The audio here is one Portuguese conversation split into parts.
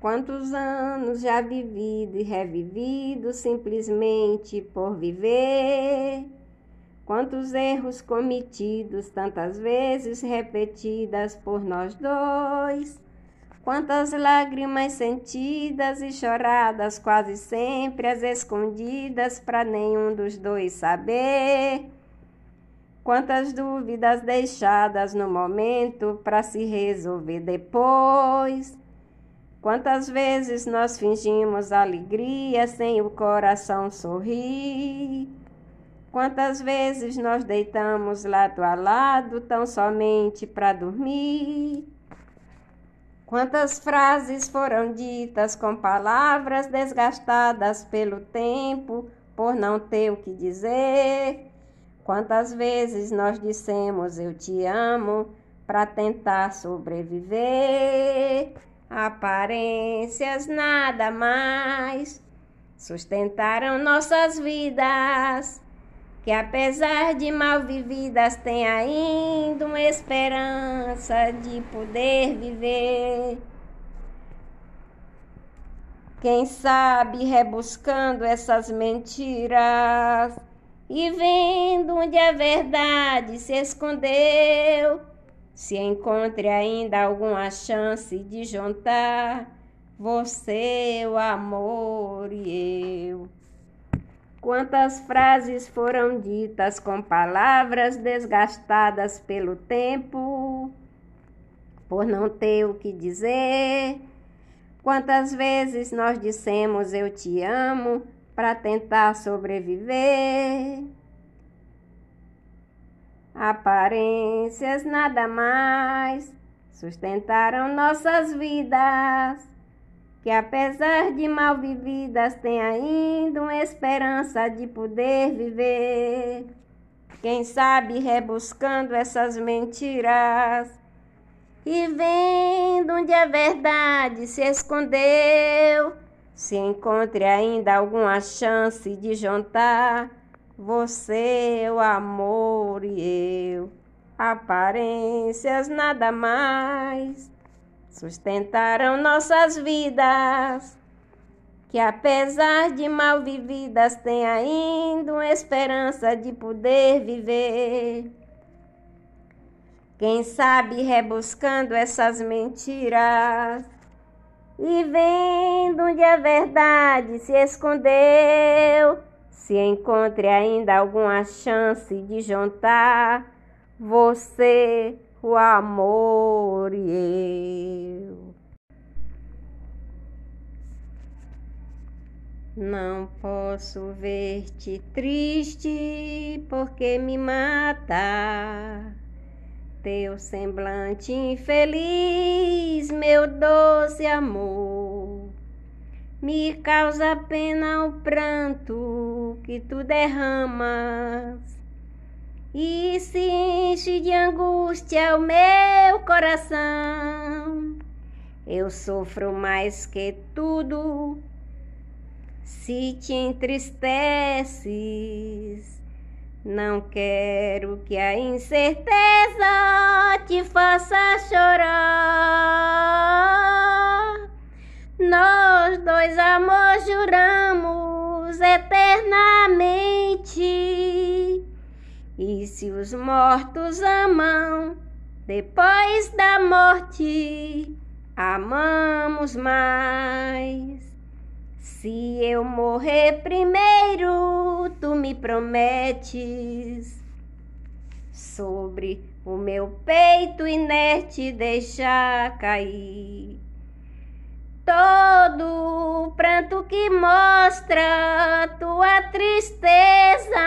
Quantos anos já vivido e revivido simplesmente por viver? Quantos erros cometidos, tantas vezes repetidas por nós dois? Quantas lágrimas sentidas e choradas, quase sempre as escondidas, para nenhum dos dois saber? Quantas dúvidas deixadas no momento para se resolver depois? Quantas vezes nós fingimos alegria sem o coração sorrir? Quantas vezes nós deitamos lado a lado tão somente para dormir? Quantas frases foram ditas com palavras desgastadas pelo tempo por não ter o que dizer? Quantas vezes nós dissemos eu te amo para tentar sobreviver? Aparências nada mais sustentaram nossas vidas que apesar de mal vividas tem ainda uma esperança de poder viver. Quem sabe rebuscando essas mentiras e vendo onde a verdade se escondeu, se encontre ainda alguma chance de juntar você, o amor e eu. Quantas frases foram ditas com palavras desgastadas pelo tempo, por não ter o que dizer? Quantas vezes nós dissemos eu te amo para tentar sobreviver? Aparências nada mais sustentaram nossas vidas que apesar de mal vividas tem ainda uma esperança de poder viver. Quem sabe rebuscando essas mentiras e vendo onde a verdade se escondeu, se encontre ainda alguma chance de juntar você, o amor e eu. Aparências nada mais sustentaram nossas vidas, que apesar de mal vividas tem ainda uma esperança de poder viver. Quem sabe rebuscando essas mentiras e vendo onde a verdade se escondeu, se encontre ainda alguma chance de juntar você o amor e eu. Não posso ver-te triste porque me mata. Teu semblante infeliz, meu doce amor, me causa pena o pranto que tu derramas e se enche de angústia o meu coração. Eu sofro mais que tudo se te entristeces. Não quero que a incerteza te faça chorar. Nós dois amor juramos eternamente. E se os mortos amam, depois da morte, amamos mais. Se eu morrer primeiro, tu me prometes. Sobre o meu peito inerte deixar cair todo pranto que mostra tua tristeza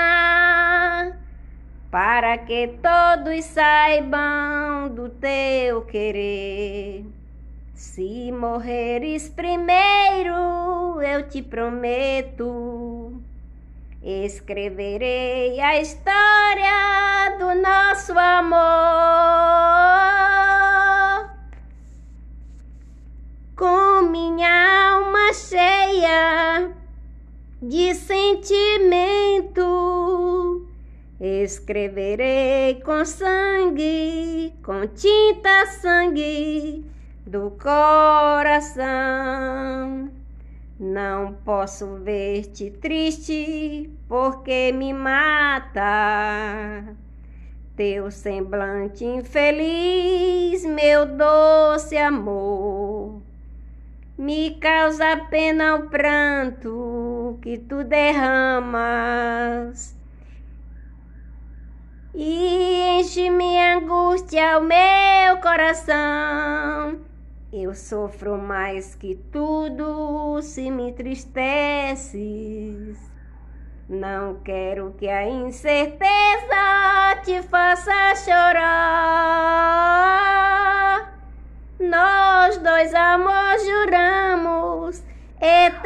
para que todos saibam do teu querer. Se morreres primeiro, eu te prometo, escreverei a história do nosso amor. Com minha alma cheia de sentimento Escreverei com sangue, com tinta sangue, do coração. Não posso ver-te triste, porque me mata. Teu semblante infeliz, meu doce amor, me causa pena o pranto que tu derramas e enche-me angústia o meu coração. Eu sofro mais que tudo se me entristeces. Não quero que a incerteza te faça chorar. Dois amor juramos eternamente.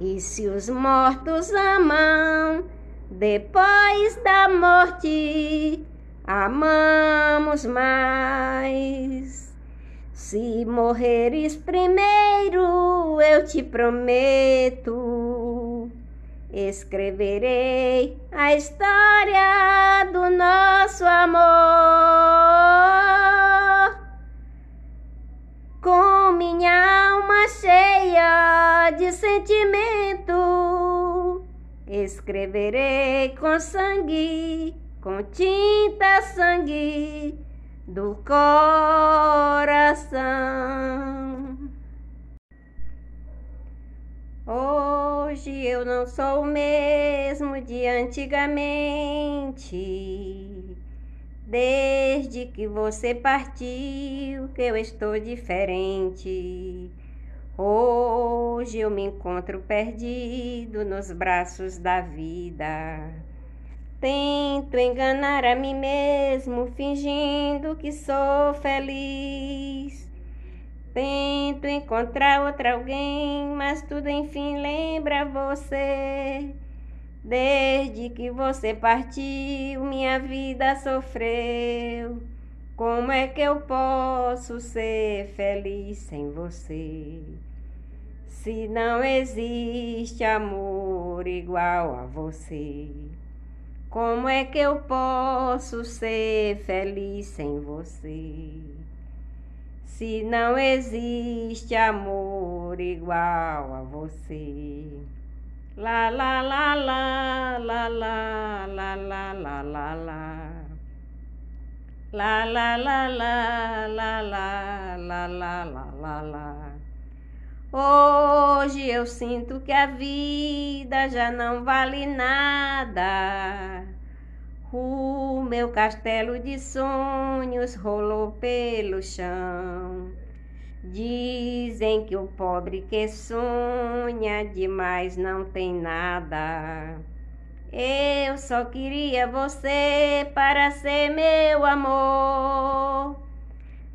E se os mortos amam, depois da morte, amamos mais. Se morreres primeiro, eu te prometo, escreverei a história do nosso amor. Com minha alma cheia de sentimento, escreverei com sangue, com tinta sangue do coração. Hoje eu não sou o mesmo de antigamente. Desde que você partiu, que eu estou diferente. Hoje eu me encontro perdido nos braços da vida. Tento enganar a mim mesmo, fingindo que sou feliz. Tento encontrar outra alguém, mas tudo enfim lembra você. Desde que você partiu, minha vida sofreu. Como é que eu posso ser feliz sem você? Se não existe amor igual a você. Como é que eu posso ser feliz sem você? Se não existe amor igual a você. La la la la la la la la la la La la la la la la la la la la la Hoje eu sinto que a vida já não vale nada. O meu castelo de sonhos rolou pelo chão. Dizem que o pobre que sonha demais não tem nada. Eu só queria você para ser meu amor.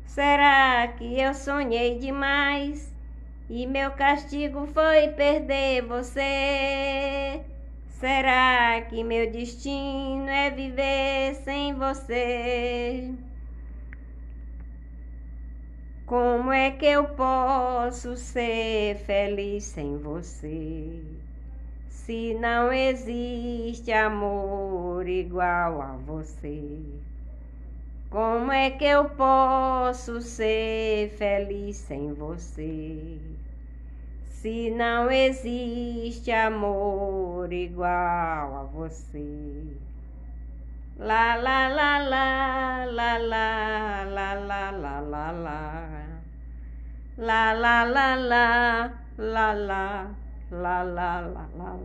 Será que eu sonhei demais? E meu castigo foi perder você. Será que meu destino é viver sem você? Como é que eu posso ser feliz sem você? Se não existe amor igual a você. Como é que eu posso ser feliz sem você? Se não existe amor igual a você. La la la la la la la la la la la La la la la la la la la la la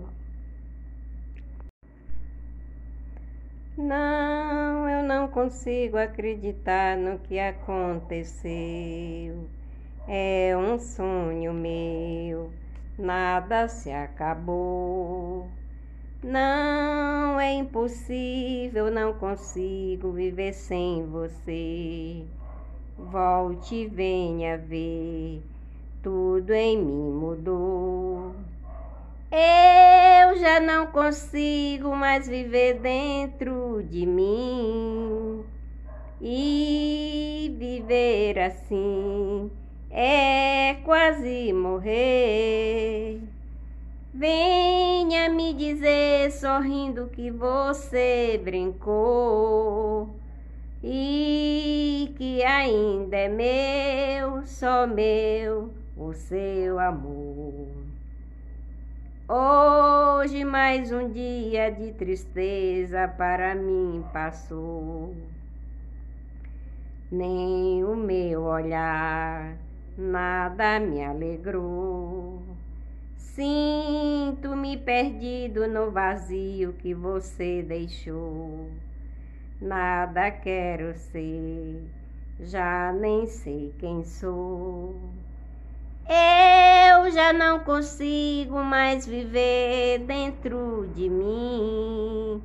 Não, eu não consigo acreditar no que aconteceu. É um sonho meu, nada se acabou. Não é impossível, não consigo viver sem você. Volte venha ver, tudo em mim mudou. Eu já não consigo mais viver dentro de mim. E viver assim é quase morrer. Venha me dizer sorrindo que você brincou. e que ainda é meu, só meu, o seu amor. Hoje mais um dia de tristeza para mim passou. Nem o meu olhar nada me alegrou. Sinto-me perdido no vazio que você deixou. Nada quero ser, já nem sei quem sou. Eu já não consigo mais viver dentro de mim.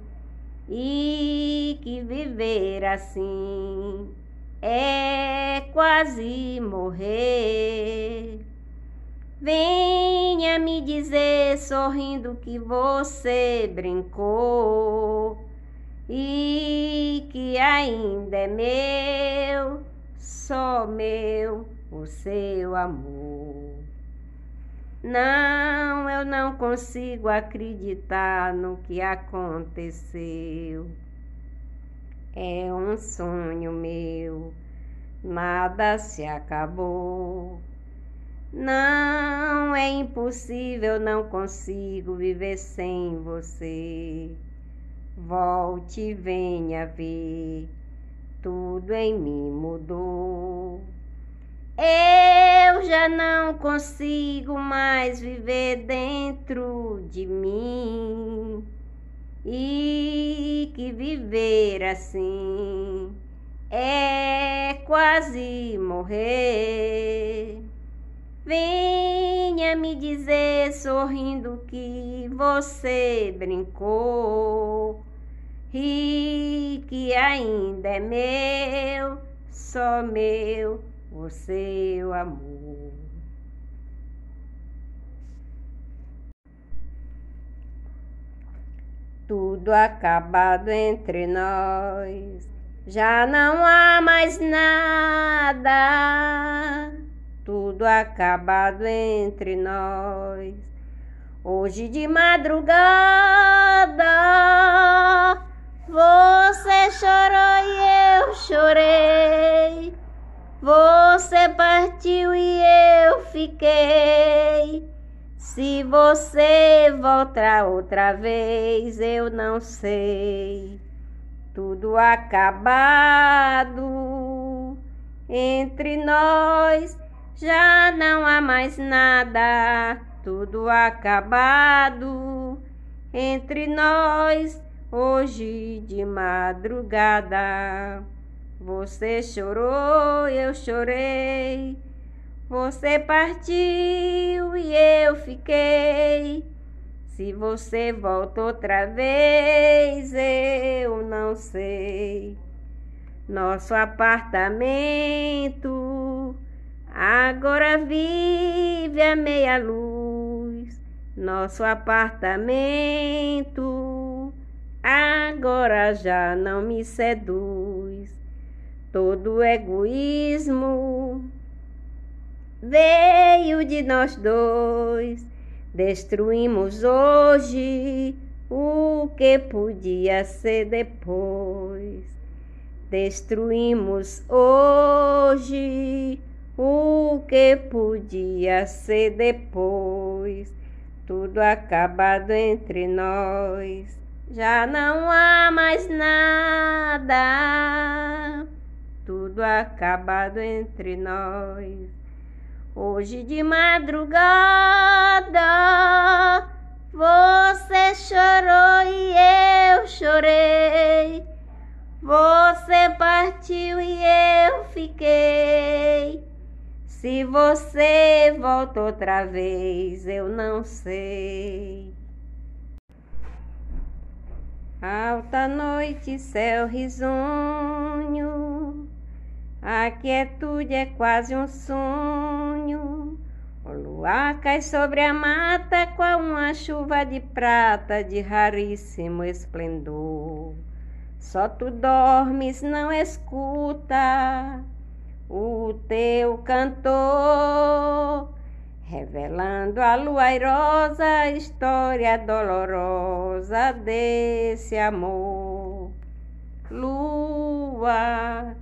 E que viver assim é quase morrer. Venha me dizer sorrindo que você brincou e que ainda é meu, só meu, o seu amor. Não, eu não consigo acreditar no que aconteceu. É um sonho meu, nada se acabou. Não é impossível, não consigo viver sem você. Volte venha ver, tudo em mim mudou. Eu já não consigo mais viver dentro de mim. E que viver assim é quase morrer. Venha me dizer sorrindo que você brincou e que ainda é meu, só meu, o seu amor. Tudo acabado entre nós, já não há mais nada. Tudo acabado entre nós. Hoje de madrugada você chorou e eu chorei. Você partiu e eu fiquei. Se você voltar outra vez, eu não sei. Tudo acabado entre nós, já não há mais nada. Tudo acabado entre nós hoje de madrugada. Você chorou, eu chorei. Você partiu e eu fiquei. Se você volta outra vez, eu não sei. Nosso apartamento agora vive a meia luz. Nosso apartamento agora já não me seduz. Todo egoísmo veio de nós dois. Destruímos hoje o que podia ser depois. Destruímos hoje o que podia ser depois. Tudo acabado entre nós já não há mais nada, tudo acabado entre nós. Hoje de madrugada você chorou e eu chorei. Você partiu e eu fiquei. Se você volta outra vez, eu não sei. Alta noite, céu risonho, a quietude é quase um sonho. O luar cai sobre a mata com uma chuva de prata de raríssimo esplendor. Só tu dormes, não escuta o teu cantor revelando a lua airosa a história dolorosa desse amor. Lua,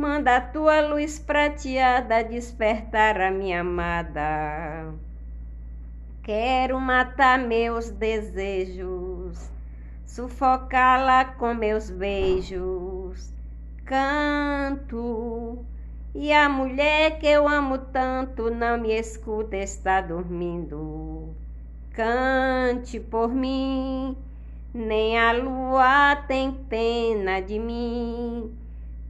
manda a tua luz prateada despertar a minha amada. Quero matar meus desejos, sufocá-la com meus beijos. Canto, e a mulher que eu amo tanto não me escuta, está dormindo. Cante por mim, nem a lua tem pena de mim,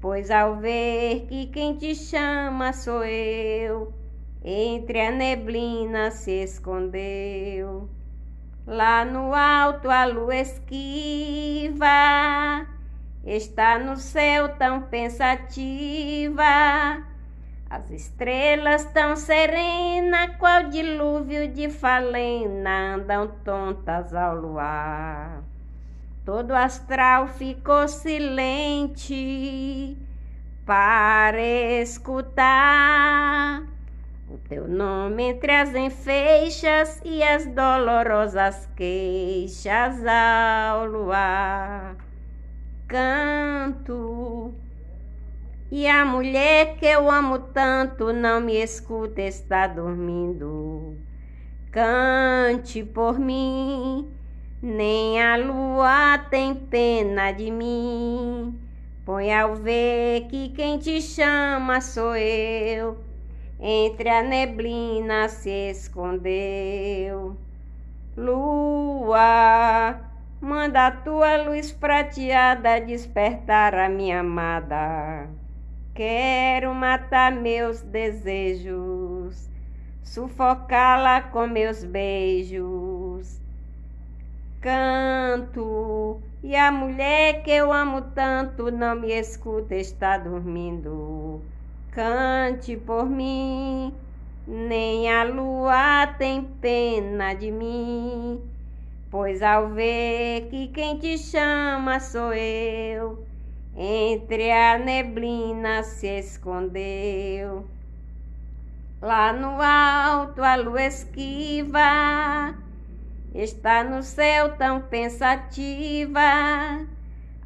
pois ao ver que quem te chama sou eu entre a neblina se escondeu. Lá no alto a lua esquiva, está no céu tão pensativa. As estrelas tão serena, qual dilúvio de falena, andam tontas ao luar. Todo astral ficou silente para escutar o teu nome entre as enfeixas e as dolorosas queixas ao luar. Canto. E a mulher que eu amo tanto não me escuta, está dormindo. Cante por mim, nem a lua tem pena de mim. Põe ao ver que quem te chama sou eu entre a neblina se escondeu. Lua, manda a tua luz prateada despertar a minha amada. Quero matar meus desejos, sufocá-la com meus beijos. Canto, e a mulher que eu amo tanto não me escuta, está dormindo. Cante por mim, nem a lua tem pena de mim, pois ao ver que quem te chama sou eu, entre a neblina se escondeu. Lá no alto a lua esquiva, está no céu tão pensativa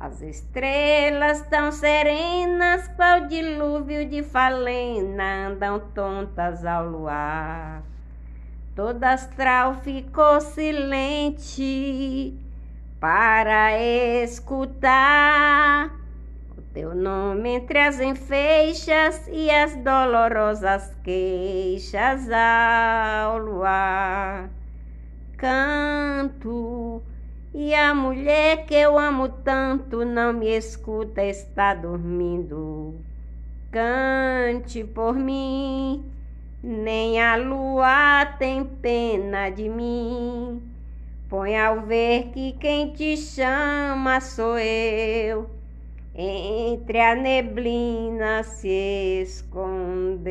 as estrelas tão serenas, qual dilúvio de falena, andam tontas ao luar. Toda astral ficou silente para escutar o teu nome entre as enfeixas e as dolorosas queixas ao luar. Canto e a mulher que eu amo tanto não me escuta, está dormindo. Cante por mim, nem a lua tem pena de mim. Põe ao ver que quem te chama sou eu, entre a neblina se escondeu.